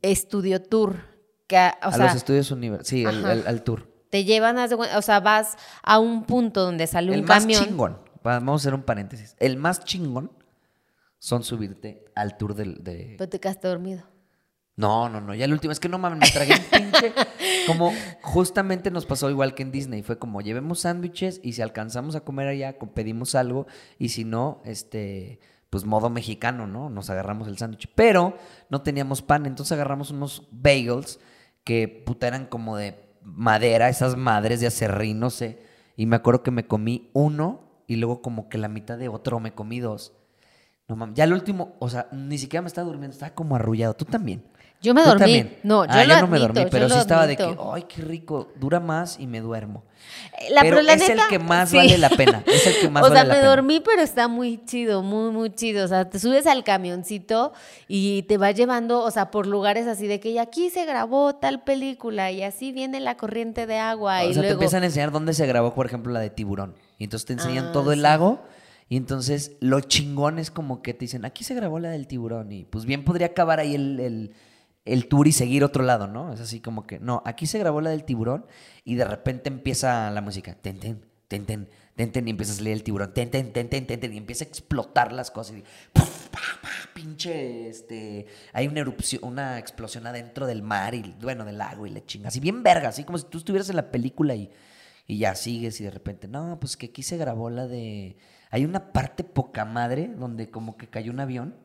Estudio Tour. Que, o a sea, los estudios universitarios, sí, al, Ajá. al- al tour. Te llevan, cuen- o sea, vas a un punto donde sale El un más camión. chingón, va- vamos a hacer un paréntesis. El más chingón son subirte al tour del, de... Pero te quedaste dormido. No, no, no, ya el último, es que no mames, me tragué un pinche. Como justamente nos pasó igual que en Disney, fue como llevemos sándwiches y si alcanzamos a comer allá, pedimos algo y si no, este, pues modo mexicano, ¿no? Nos agarramos el sándwich. Pero no teníamos pan, entonces agarramos unos bagels que puta eran como de madera, esas madres de acerrín, no sé. Y me acuerdo que me comí uno y luego como que la mitad de otro me comí dos. No mames, ya el último, o sea, ni siquiera me estaba durmiendo, estaba como arrullado. Tú también. Yo me ¿Tú dormí. también? No, yo Ah, lo yo no me admito, dormí, pero sí estaba de que, ay, qué rico, dura más y me duermo. Eh, La- pero la es el que más sí. vale la pena, es el que más o sea, vale la me pena. dormí, pero está muy chido, muy, muy chido. O sea, te subes al camioncito y te va llevando, o sea, por lugares así de que y aquí se grabó tal película y así viene la corriente de agua. O y sea, te luego... empiezan a enseñar dónde se grabó, por ejemplo, la de Tiburón. Y entonces te enseñan Ah, todo el lago. Y entonces lo chingón es como que te dicen, aquí se grabó la del tiburón. Y pues bien podría acabar ahí el, el- el tour y seguir otro lado, ¿no? Es así como que, no, aquí se grabó la del tiburón. Y de repente empieza la música. Ten, ten, ten, ten, ten, ten, y empieza a salir el tiburón. Ten, ten, ten, ten, ten, ten, y empieza a explotar las cosas. Y, pa, pa, pinche, este, hay una erupción, una explosión adentro del mar y, bueno, del lago y le chinga. Así bien verga, así como si tú estuvieras en la película y, y ya sigues y de repente, no, pues que aquí se grabó la de... Hay una parte poca madre donde como que cayó un avión.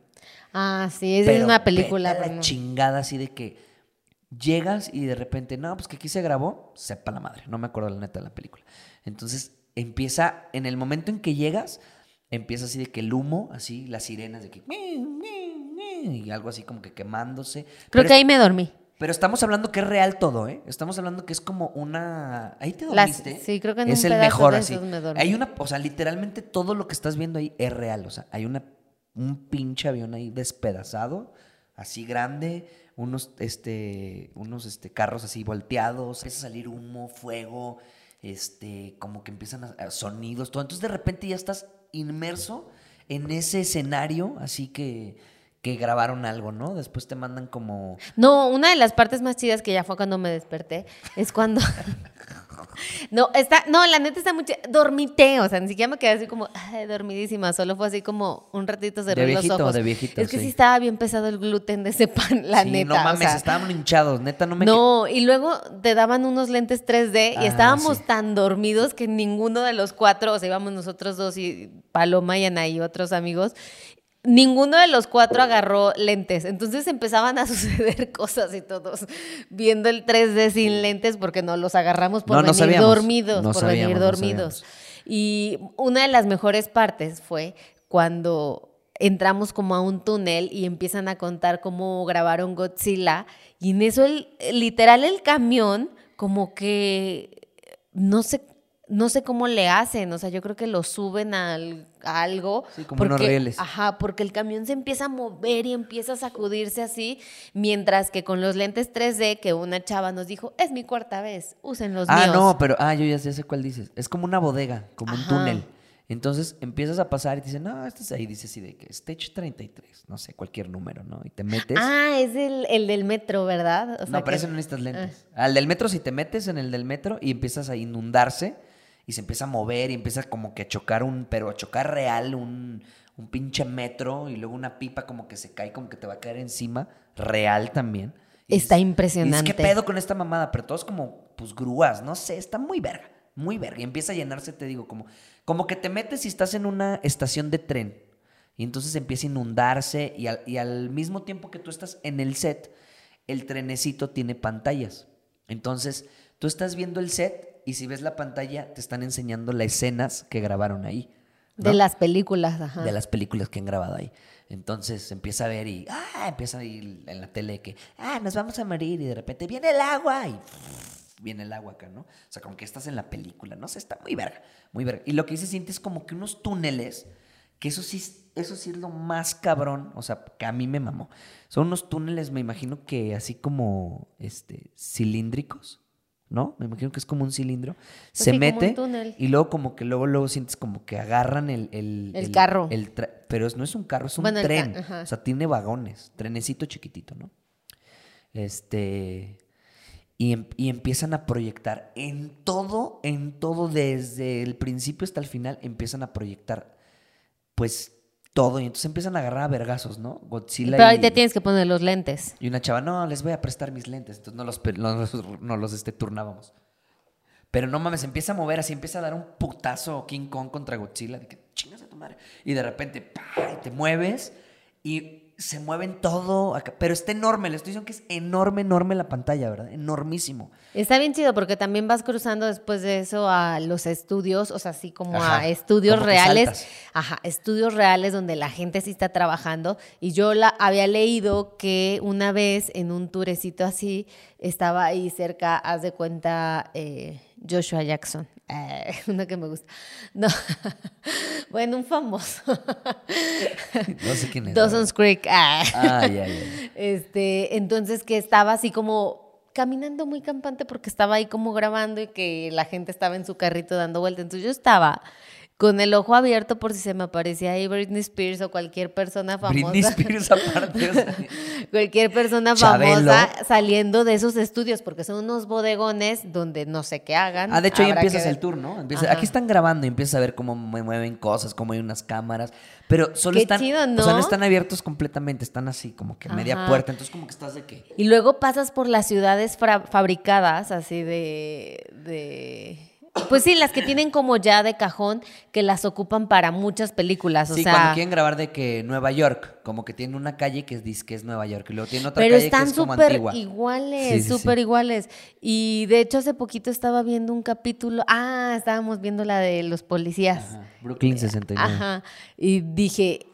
Ah, sí, es una película. La chingada así de que llegas y de repente, no, pues que aquí se grabó, sepa la madre, no me acuerdo la neta de la película. Entonces empieza, en el momento en que llegas, empieza así de que el humo, así, las sirenas de que... Y algo así como que quemándose. Creo que ahí me dormí. Pero estamos hablando que es real todo, ¿eh? Estamos hablando que es como una. Ahí te dormiste. Sí, creo que en es el mejor así. Hay una, o sea, literalmente todo lo que estás viendo ahí es real. O sea, hay una un pinche avión ahí despedazado, así grande, unos este unos este carros así volteados, empieza a salir humo, fuego, este, como que empiezan a, sonidos, todo. Entonces de repente ya estás inmerso en ese escenario, así que que grabaron algo, ¿no? Después te mandan como... No, una de las partes más chidas que ya fue cuando me desperté es cuando... no, está, no, la neta está mucho... Dormité, o sea, ni siquiera me quedé así como dormidísima, solo fue así como un ratito cerré de viejito, los ojos. De viejito, es que sí. estaba bien pesado el gluten de ese pan, la sí, neta. no mames, estaban hinchados, neta, no me... No, y luego te daban unos lentes 3D y ah, estábamos tan dormidos que ninguno de los cuatro, o sea, íbamos nosotros dos y Paloma y Ana y otros amigos, ninguno de los cuatro agarró lentes. Entonces empezaban a suceder cosas y todos viendo el 3D sin lentes porque no los agarramos por venir dormidos, por venir dormidos. y una de las mejores partes fue cuando entramos como a un túnel y empiezan a contar cómo grabaron Godzilla y en eso el, literal el camión como que no sé no sé cómo le hacen, o sea, yo creo que lo suben a algo. Sí, como unos rieles. Ajá, porque el camión se empieza a mover y empieza a sacudirse así, mientras que con los lentes 3D que una chava nos dijo, es mi cuarta vez, usen los ah, míos. Ah, no, pero, ah, yo ya sé, cuál dices. Es como una bodega, como un túnel. Entonces empiezas a pasar y te dicen, no, este es ahí, dice así de que Stage 33, no sé, cualquier número, ¿no? Y te metes. Ah, es el, el del metro, ¿verdad? O sea no, pero eso no necesitas lentes. Ah. Al del metro, si te metes en el del metro y empiezas a inundarse, y se empieza a mover y empieza como que a chocar un, pero a chocar real un, un pinche metro y luego una pipa como que se cae, como que te va a caer encima, real también. está impresionante. Y es que pedo con esta mamada, pero todos como, pues grúas, no sé, está muy verga, muy verga. Y empieza a llenarse, te digo, como, como que te metes y estás en una estación de tren. Y entonces empieza a inundarse y al, y al mismo tiempo que tú estás en el set, el trenecito tiene pantallas. Entonces, tú estás viendo el set y si ves la pantalla te están enseñando las escenas que grabaron ahí. De las películas, ajá. De las películas que han grabado ahí. Entonces empieza a ver y, ah, empieza a ir en la tele que, ah, nos vamos a morir y de repente viene el agua y viene el agua acá, ¿no? O sea, como que estás en la película, no sé, está muy verga, muy verga. Y lo que se siente es como que unos túneles, que eso sí, eso sí es lo más cabrón, o sea, que a mí me mamó. Son unos túneles, me imagino que así como, este, cilíndricos ¿no? Me imagino que es como un cilindro. Pues se mete y luego como que luego luego sientes como que agarran el... El, carro. pero no es un carro, es un tren. O sea, tiene vagones, trenecito chiquitito, ¿no? Este... Y, em, y, empiezan a proyectar en todo, en todo, desde el principio hasta el final, empiezan a proyectar, pues, todo. Y entonces empiezan a agarrar a vergazos, ¿no? Godzilla. Pero ahí te tienes que poner los lentes. Y una chava, no, les voy a prestar mis lentes. Entonces no los, no, los este, turnábamos. Pero no mames, empieza a mover así, empieza a dar un putazo King Kong contra Godzilla. De que chingas a tu madre. Y de repente, ¡pah! te mueves y se mueven todo, pero está enorme, le estoy diciendo que es enorme, enorme la pantalla, ¿verdad? Enormísimo. Está bien chido porque también vas cruzando después de eso a los estudios, o sea, así como a estudios reales, ajá, estudios reales donde la gente sí está trabajando y yo la había leído que una vez en un turecito así estaba ahí cerca, haz de cuenta eh, Joshua Jackson eh, uno que me gusta. No. bueno, un famoso. no sé quién es. Dawson's Creek. Ah, ah ya, ya. Este, entonces que estaba así como caminando muy campante porque estaba ahí como grabando y que la gente estaba en su carrito dando vueltas. Entonces yo estaba con el ojo abierto por si se me aparecía ahí Britney Spears o cualquier persona famosa. Britney Spears aparte. o sea, cualquier persona Chabelo. famosa saliendo de esos estudios, porque son unos bodegones donde no sé qué hagan. Ah, de hecho ahí empiezas el tour, ¿no? Aquí están grabando y empiezas a ver cómo me mueven cosas, cómo hay unas cámaras. Pero solo Qué están. chido, O sea, ¿no? están abiertos completamente, están así, como que media puerta. Entonces, como que estás de qué. Y luego pasas por las ciudades fabricadas, así de, de... Pues sí, las que tienen como ya de cajón, que las ocupan para muchas películas. O sí, sea, cuando quieren grabar de que Nueva York, como que tiene una calle que dice que es Nueva York y luego tiene otra pero calle están que es como súper antigua. iguales, Sí, sí, sí. súper iguales. Y de hecho hace poquito estaba viendo un capítulo, ah, estábamos viendo la de los policías. Ajá, Brooklyn 69. Ajá. Y dije,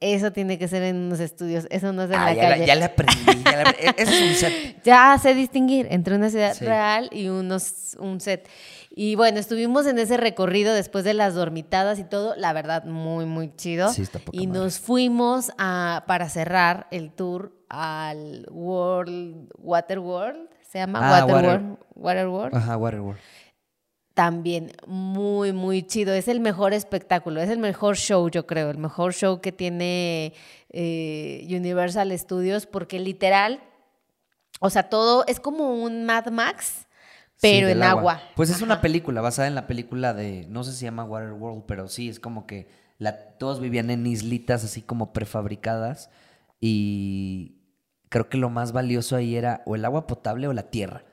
eso tiene que ser en unos estudios, eso no es en Ah, la ya, la- calle. ya le aprendí. ya le aprendí. E- Ese es un set. Ya sé distinguir entre una ciudad Sí. real y unos, un set. Y bueno, estuvimos en ese recorrido después de las dormitadas y todo, la verdad, muy, muy chido. Sí, está y madre. nos fuimos a, para cerrar el tour al World, Water World, se llama Ah, Water, Water- World. Water World. Ajá, Waterworld. También muy, muy chido. Es el mejor espectáculo, es el mejor show, yo creo, el mejor show que tiene eh, Universal Studios, porque literal, o sea, todo es como un Mad Max, pero Sí, en agua. Pues es una película basada en la película de, no sé si se llama Waterworld, pero sí, es como que la, todos vivían en islitas así como prefabricadas y creo que lo más valioso ahí era o el agua potable o la tierra.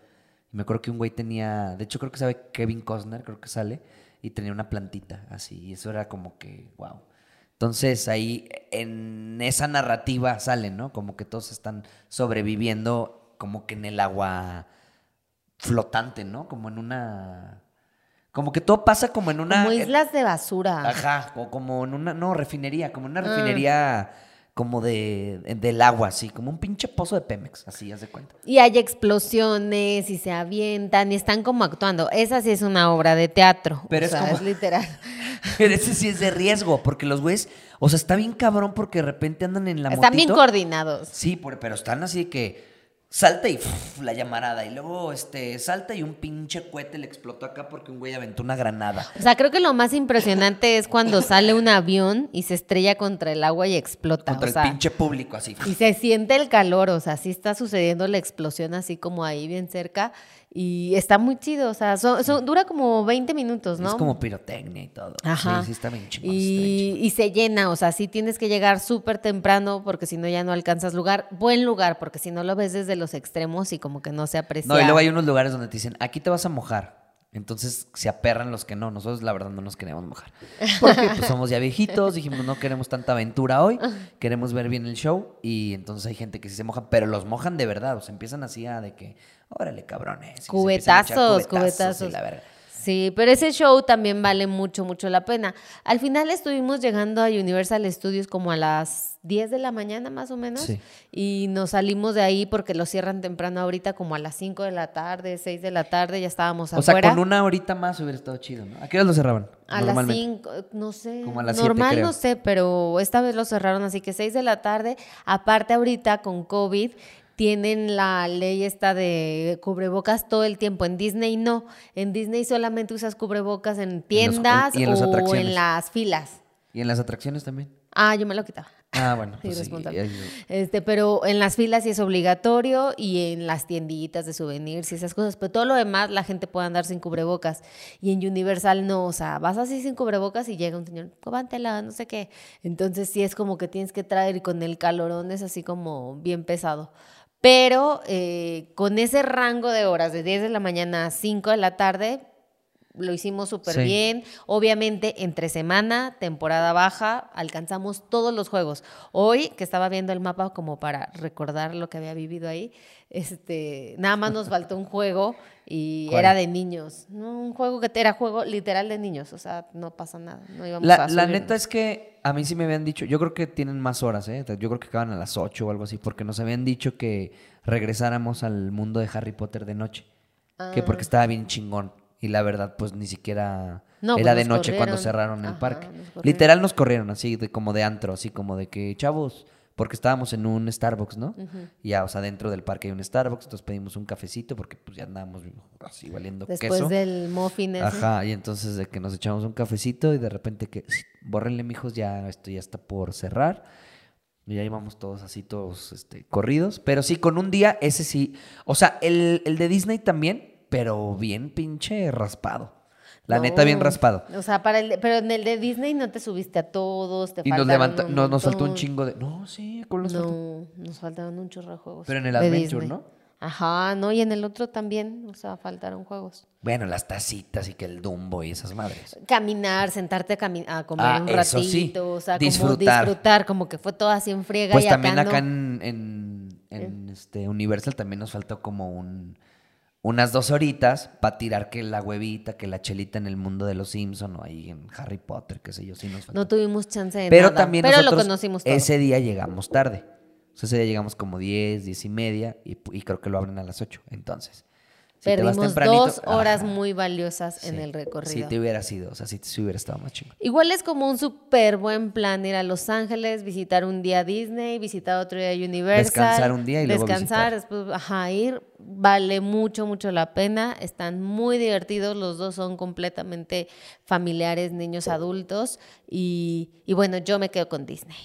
Y me acuerdo que un güey tenía, de hecho creo que sabe Kevin Costner, creo que sale, y tenía una plantita así, y eso era como que, wow. Entonces ahí en esa narrativa sale, ¿no? Como que todos están sobreviviendo como que en el agua flotante, ¿no? Como en una... Como que todo pasa como en una... como islas de basura. Ajá, o como en una... No, refinería, como en una Ah. refinería como de, del agua, así, como un pinche pozo de Pemex, así, haz de cuenta. Y hay explosiones y se avientan y están como actuando. Esa sí es una obra de teatro. Pero o es sea, como- es literal. Pero ese sí es de riesgo, porque los güeyes, o sea, está bien cabrón porque de repente andan en la Están bien coordinados. Sí, pero están así que salta y la llamarada. Y luego este salta y un pinche cohete le explotó acá porque un güey aventó una granada. O sea, creo que lo más impresionante es cuando sale un avión y se estrella contra el agua y explota. Contra o sea, el pinche público así. y se siente el calor, o sea, sí está sucediendo la explosión así como ahí bien cerca. Y está muy chido, o sea, son- son- dura como 20 minutos, ¿no? Es como pirotecnia y todo. Ajá. Sí, sí está bien chingón. Y, y se llena, o sea, sí tienes que llegar súper temprano porque si no ya no alcanzas lugar. Buen lugar, porque si no lo ves desde los extremos y como que no se aprecia. No, y luego hay unos lugares donde te dicen, aquí te vas a mojar. Entonces se aperran los que no. Nosotros la verdad no nos queremos mojar. Porque pues somos ya viejitos, dijimos no queremos tanta aventura hoy, queremos ver bien el show y entonces hay gente que sí se moja, pero los mojan de verdad, o sea, empiezan así a de que, órale cabrones. Cubetazos, y cubetazos. la verga. Sí, pero ese show también vale mucho, mucho la pena. Al final estuvimos llegando a Universal Studios como a las 10 de la mañana más o menos Sí. y nos salimos de ahí porque lo cierran temprano ahorita como a las 5 de la tarde, 6 de la tarde, ya estábamos O sea, afuera. con una horita más hubiera estado chido, ¿no? ¿A qué hora lo cerraban? A las normalmente? 5, no sé. Como a las Normal no sé, pero esta vez lo cerraron, así que 6 de la tarde. Aparte ahorita con COVID tienen la ley esta de cubrebocas todo el tiempo. En Disney no. En Disney solamente usas cubrebocas en tiendas en o en las filas. ¿Y en las atracciones también? Ah, yo me lo quitaba. Ah, bueno. Pues sí, Este, pero en las filas sí es obligatorio y en las tienditas de souvenirs y esas cosas. Pero todo lo demás la gente puede andar sin cubrebocas. Y en Universal no, o sea, vas así sin cubrebocas y llega un señor, cóbantela, no sé qué. Entonces sí es como que tienes que traer y con el calorón es así como bien pesado. Pero eh, con ese rango de horas, de 10 de la mañana a 5 de la tarde, lo hicimos súper Sí. bien. Obviamente, entre semana, temporada baja, alcanzamos todos los juegos. Hoy, que estaba viendo el mapa como para recordar lo que había vivido ahí, este, nada más nos faltó un juego y ¿Cuál? era de niños. No, un juego que era juego literal de niños, o sea, no pasa nada. No íbamos La, a la neta es que a mí sí me habían dicho, yo creo que tienen más horas, ¿eh? Yo creo que acaban a las 8 o algo así, porque nos habían dicho que regresáramos al mundo de Harry Potter de noche, que porque Ah. estaba bien chingón. Y la verdad, pues ni siquiera No, pues era de noche cuando cerraron el Ajá, parque. nos. Literal nos corrieron, así de, como de antro, así como de que, chavos, porque estábamos en un Starbucks, ¿no? Y ya, o sea, dentro del parque hay un Starbucks, entonces pedimos un cafecito porque pues ya andábamos así valiendo Después queso. del muffin ese. Ajá, y entonces de que nos echamos un cafecito y de repente que, bórrenle, mijos, ya esto ya está por cerrar. Y ya íbamos todos así, todos este, corridos. Pero sí, con un día, ese sí. O sea, el, el de Disney también, pero bien pinche raspado. La neta, bien raspado. O sea, para el de- pero en el de Disney no te subiste a todos, te Y nos levanta, un no, nos faltó un chingo de. No, sí, ¿cómo nos faltó? No, nos faltaron un chorro de juegos. Pero en el Adventure, Disney. ¿no? Ajá, no, y en el otro también, o sea, faltaron juegos. Bueno, las tacitas y que el Dumbo y esas madres. Caminar, sentarte a, cami- a comer Ah, un eso ratito, sí, o sea, disfrutar. como disfrutar, como que fue todo así en friega Pues y también acá, en, en, en, este Universal también nos faltó como un unas dos horitas para tirar que la huevita, que la chelita en el mundo de los Simpson o ahí en Harry Potter, qué sé yo, sí nos faltó. No tuvimos chance de Pero nada, también pero nosotros lo conocimos todo. ese día llegamos tarde. O sea, ese día llegamos como 10, 10 y media y, y creo que lo abren a las 8. Entonces, si Perdimos dos horas Ajá, muy valiosas en el recorrido. Si te hubiera sido, o sea, si, si hubiera estado más chingón. Igual es como un súper buen plan ir a Los Ángeles, visitar un día Disney, visitar otro día Universal. Descansar un día y luego Descansar, visitar. después, ajá, ir. Vale mucho, mucho la pena. Están muy divertidos. Los dos son completamente familiares, niños adultos. Y, y bueno, yo me quedo con Disney.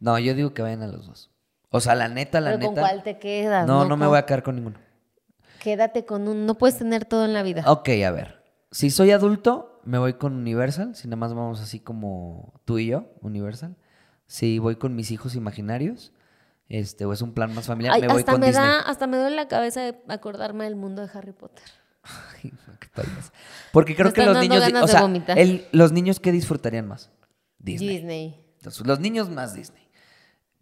No, yo digo que vayan a los dos. O sea, la neta, la ¿Pero neta. con cuál te quedas? no, no me Con- voy a quedar con ninguno. Quédate con un... No puedes tener todo en la vida. Ok, a ver. Si soy adulto, me voy con Universal. Si nada más vamos así como tú y yo, Universal. Si voy con mis hijos imaginarios, este, o es un plan más familiar, Ay, me voy hasta con me Disney. da, hasta me duele la cabeza de acordarme del mundo de Harry Potter. Ay, no, qué payaso. Porque creo Me que los niños, o sea, el- los niños que disfrutarían más, Disney. Disney. Entonces, los niños más Disney.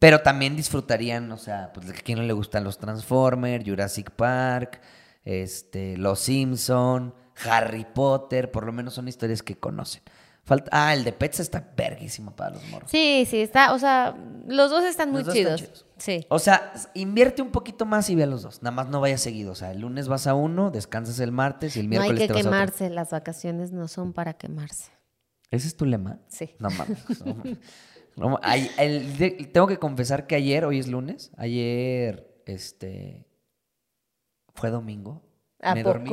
Pero también disfrutarían, o sea, pues a quién no le gustan los Transformers, Jurassic Park, este, Los Simpson, Harry Potter, por lo menos son historias que conocen. Falta, ah, el de Pets está verguísimo para los morros. Sí, sí, está, o sea, los dos están muy Los dos están chidos. chidos. Sí. O sea, invierte un poquito más y ve a los dos. Nada más no vayas seguido. O sea, el lunes vas a uno, descansas el martes y el No hay miércoles que te vas a otro. quemarse, las vacaciones no son para quemarse. ¿Ese es tu lema? Sí. No mames. No el de- tengo que confesar que ayer, hoy es lunes, ayer, este, fue domingo. ¿A me dormí.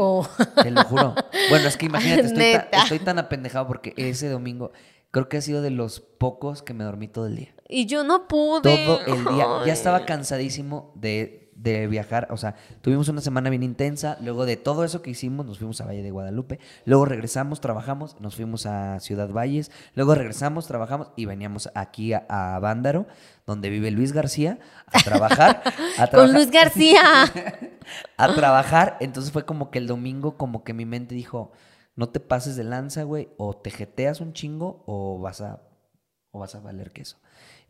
Te lo juro. Bueno, es que imagínate, estoy, tan, Neta. estoy tan apendejado porque ese domingo creo que ha sido de los pocos que me dormí todo el día. Y yo no pude. Todo el día. Ya estaba cansadísimo de, de viajar. O sea, tuvimos una semana bien intensa. Luego de todo eso que hicimos, nos fuimos a Valle de Guadalupe. Luego regresamos, trabajamos, nos fuimos a Ciudad Valles. Luego regresamos, trabajamos y veníamos aquí a, a Bándaro, donde vive Luis García, a trabajar. a Con Luis García. a trabajar. Entonces fue como que el domingo, como que mi mente dijo, no te pases de lanza, güey, o te jeteas un chingo o vas a, o vas a valer queso.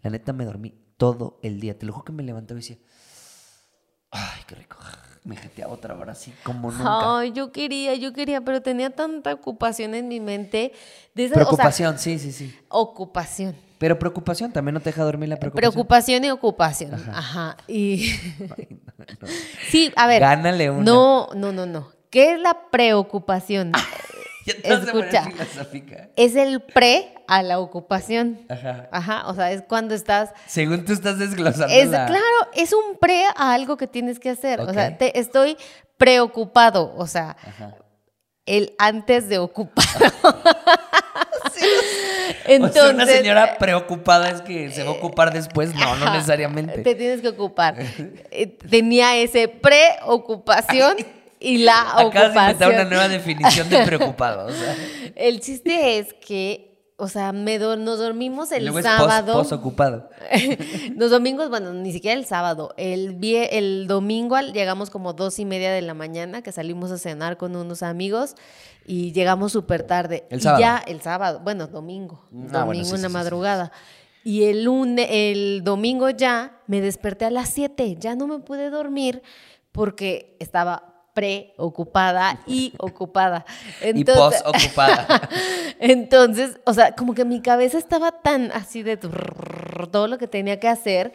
La neta me dormí todo el día. Te lo juro que me levantaba y decía, ay, qué rico. Me jeteaba otra hora así como nunca. Ay, yo quería, yo quería, pero tenía tanta ocupación en mi mente. De esa, o sea, Preocupación, sí, sí, sí. ocupación. Pero preocupación, también no te deja dormir la preocupación. Preocupación y ocupación. Ajá. Y Ay, no, no. sí, a ver. Gánale una. No, no, no, no. ¿Qué es la preocupación? Escucha. es el pre a la ocupación. Ajá. Ajá, o sea, es cuando estás Según tú estás desglosando Es, la- Claro, es un pre a algo que tienes que hacer. O sea, te, estoy preocupado. O sea, Ajá. el antes de ocupar. o sea, una señora preocupada es que se va a ocupar después. No, no necesariamente. Te tienes que ocupar. Eh, Tenía ese preocupación y la Acabas de inventar ocupación. una nueva definición de preocupado. O sea, El chiste es que, o sea, me do- nos dormimos el luego sábado. es ocupado. Los domingos, bueno, ni siquiera el sábado. El, vie- el domingo al- llegamos como dos y media de la mañana, que salimos a cenar con unos amigos y llegamos súper tarde. ¿El y sábado? ya el sábado, bueno, domingo. Ah, domingo bueno, sí, sí, madrugada. Y el, lunes, el domingo ya me desperté a las 7. Ya no me pude dormir porque estaba preocupada y ocupada. y pos ocupada. Entonces, o sea, como que mi cabeza estaba tan así de todo lo que tenía que hacer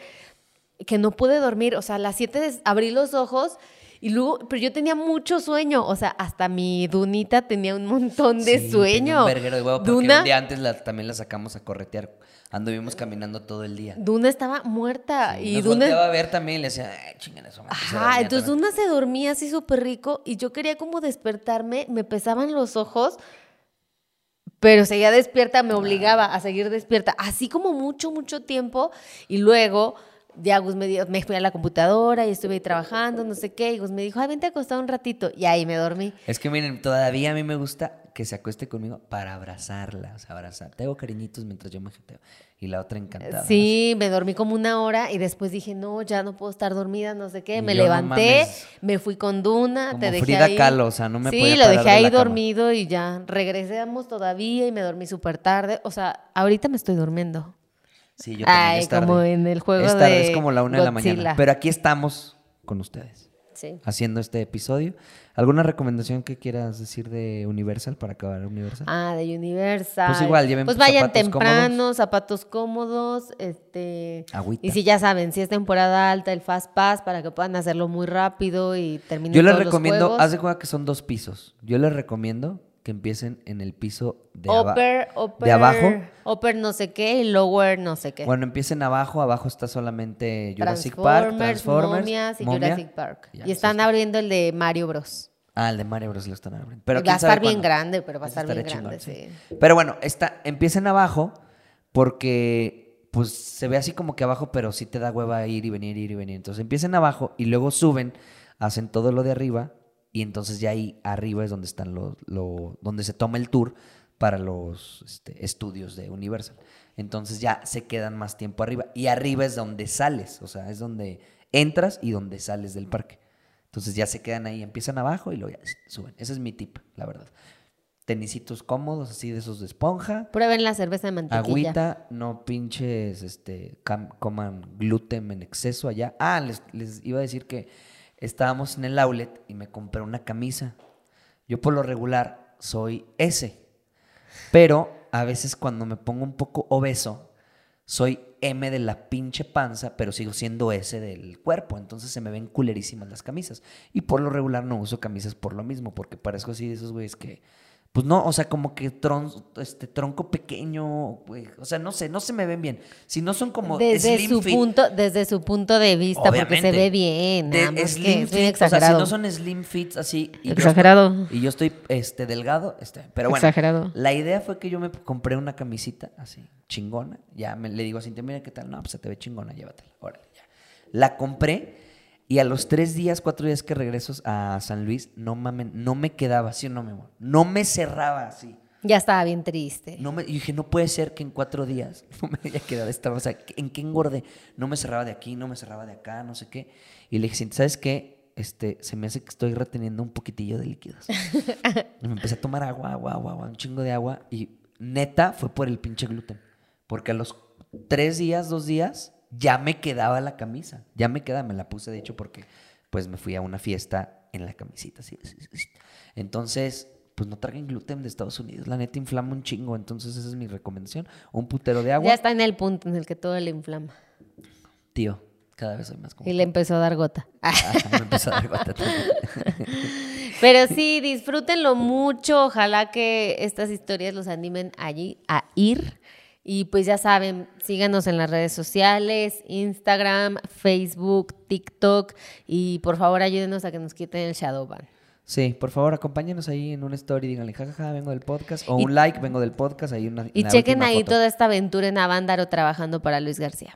que no pude dormir. O sea, a las 7 des- abrí los ojos Y luego, pero yo tenía mucho sueño. O sea, hasta mi Dunita tenía un montón de Sí, sueño. Un verguero de huevo, porque Duna, un día antes la- también la sacamos a corretear. Anduvimos caminando todo el día. Duna estaba muerta. y Nos Duna. a ver también y le decía, ay, chingan eso. madre", y se Ajá, entonces también. Duna se dormía así súper rico y yo quería como despertarme, me pesaban los ojos, pero seguía despierta, me obligaba a seguir despierta, así como mucho, mucho tiempo y luego ya Gus me, dio- me fui a la computadora y estuve ahí trabajando, no sé qué, y Gus me dijo, ay, vente a acostar un ratito y ahí me dormí. Es que miren, todavía a mí me gusta que se acueste conmigo para abrazarla, o sea, abrazar. Te hago cariñitos mientras yo me jeteo. Y la otra encantada. Sí, me dormí como una hora y después dije, no, ya no puedo estar dormida, no sé qué. Y Me yo, levanté, me fui con Duna, Como te dejé Frida ahí. Kahlo, o sea, no me Sí, podía lo parar dejé de ahí cama. dormido y ya regresamos todavía y me dormí súper tarde. O sea, ahorita me estoy durmiendo. Sí, yo también. Ay, es tarde. como en el juego es tarde, de es como la una de la mañana. Godzilla. Pero aquí estamos con ustedes, Sí. haciendo este episodio. ¿Alguna recomendación que quieras decir de Universal para acabar Universal? Ah, de Universal. Pues igual, lleven Pues vayan zapatos temprano, zapatos cómodos, este... Agüita. Y si ya saben, si es temporada alta, el Fast Pass para que puedan hacerlo muy rápido y terminen Yo les todos los recomiendo, juegos. haz de cuenta que son dos pisos. Yo les recomiendo que empiecen en el piso de abajo. upper, upper, de abajo. Upper no sé qué y lower no sé qué. Bueno, empiecen abajo, abajo está solamente Jurassic Park, Transformers, momias y momia. Jurassic Park. Ya, y están está. abriendo el de Mario Bros. Ah, el de Mario Bros. lo están abriendo. Pero va a estar bien cuándo. grande, pero va a estar bien grande, chingón, sí. Pero bueno, está, empiecen abajo porque pues se ve así como que abajo, pero sí te da hueva ir y venir, ir y venir. Entonces empiecen abajo y luego suben, hacen todo lo de arriba y entonces ya ahí arriba es donde están los, lo, donde se toma el tour para los este, estudios de Universal. Entonces ya se quedan más tiempo arriba y arriba es donde sales, o sea, es donde entras y donde sales del parque. Entonces ya se quedan ahí, empiezan abajo y luego ya suben. Ese es mi tip, la verdad. Tenisitos cómodos, así de esos de esponja. Prueben la cerveza de mantequilla. Agüita, no pinches, este, coman gluten en exceso allá. Ah, les, les iba a decir que estábamos en el outlet y me compré una camisa. Yo por lo regular soy S, pero a veces cuando me pongo un poco obeso, soy M de la pinche panza, pero sigo siendo S del cuerpo. Entonces se me ven culerísimas las camisas. Y por lo regular no uso camisas por lo mismo, porque parezco así de esos güeyes que pues no, o sea, como que tron, este tronco pequeño, o sea, no sé, no se me ven bien. Si no son como desde slim su fit, punto, desde su punto de vista, porque se ve bien. de nada slim fit, o sea, si exagerado. no son slim fits así y yo estoy- Exagerado. y yo estoy este delgado, este, pero bueno, Exagerado. la idea fue que yo me compré una camisita así, chingona. Ya me, le digo a Cintia, mira qué tal. No, pues se te ve chingona, llévatela. Órale, ya. La compré y a los tres días, cuatro días que regreso a San Luis, no mamen, no me quedaba así no, amor. No me cerraba así. Ya estaba bien triste. No me, y dije, no puede ser que en cuatro días no me haya quedado esta. O sea, ¿en qué engordé? No me cerraba de aquí, no me cerraba de acá, no sé qué. Y le dije, ¿sabes qué? Este, se me hace que estoy reteniendo un poquitillo de líquidos. y me empecé a tomar agua, agua, agua, agua, un chingo de agua. Y neta fue por el pinche gluten. Porque a los tres días, dos días, ya me quedaba la camisa. Ya me quedaba, me la puse de hecho porque pues me fui a una fiesta en la camisita. Así, así, así. Entonces, pues no traguen gluten de Estados Unidos. La neta inflama un chingo. Entonces esa es mi recomendación. Un putero de agua. Ya está en el punto en el que todo le inflama. Tío, cada vez soy más como... Y le empezó a dar gota. Ah, me empezó a dar gota también. Pero sí, disfrútenlo mucho. Ojalá que estas historias los animen allí a ir. Y pues ya saben, síganos en las redes sociales, Instagram, Facebook, TikTok. Y por favor ayúdenos a que nos quiten el shadow ban. Sí, por favor, acompáñenos ahí en una story, díganle, jajaja, vengo del podcast, o Y- un like, vengo del podcast, ahí una Y chequen ahí foto. toda esta aventura en Avándaro trabajando para Luis García.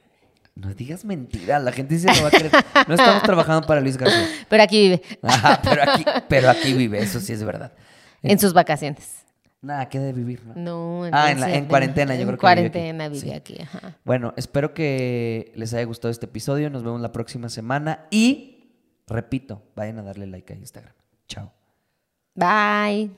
No digas mentiras, la gente dice que va a creer. No estamos trabajando para Luis García. Pero aquí vive, Ajá, pero aquí, pero aquí vive, eso sí es verdad. en sus vacaciones. Nada, quedé de vivir. No, no Ah, en, la, en cuarentena, en, yo creo que. En cuarentena viví aquí. Ajá. Bueno, espero que les haya gustado este episodio. Nos vemos la próxima semana. Y, repito, vayan a darle like a Instagram. Chao. Bye.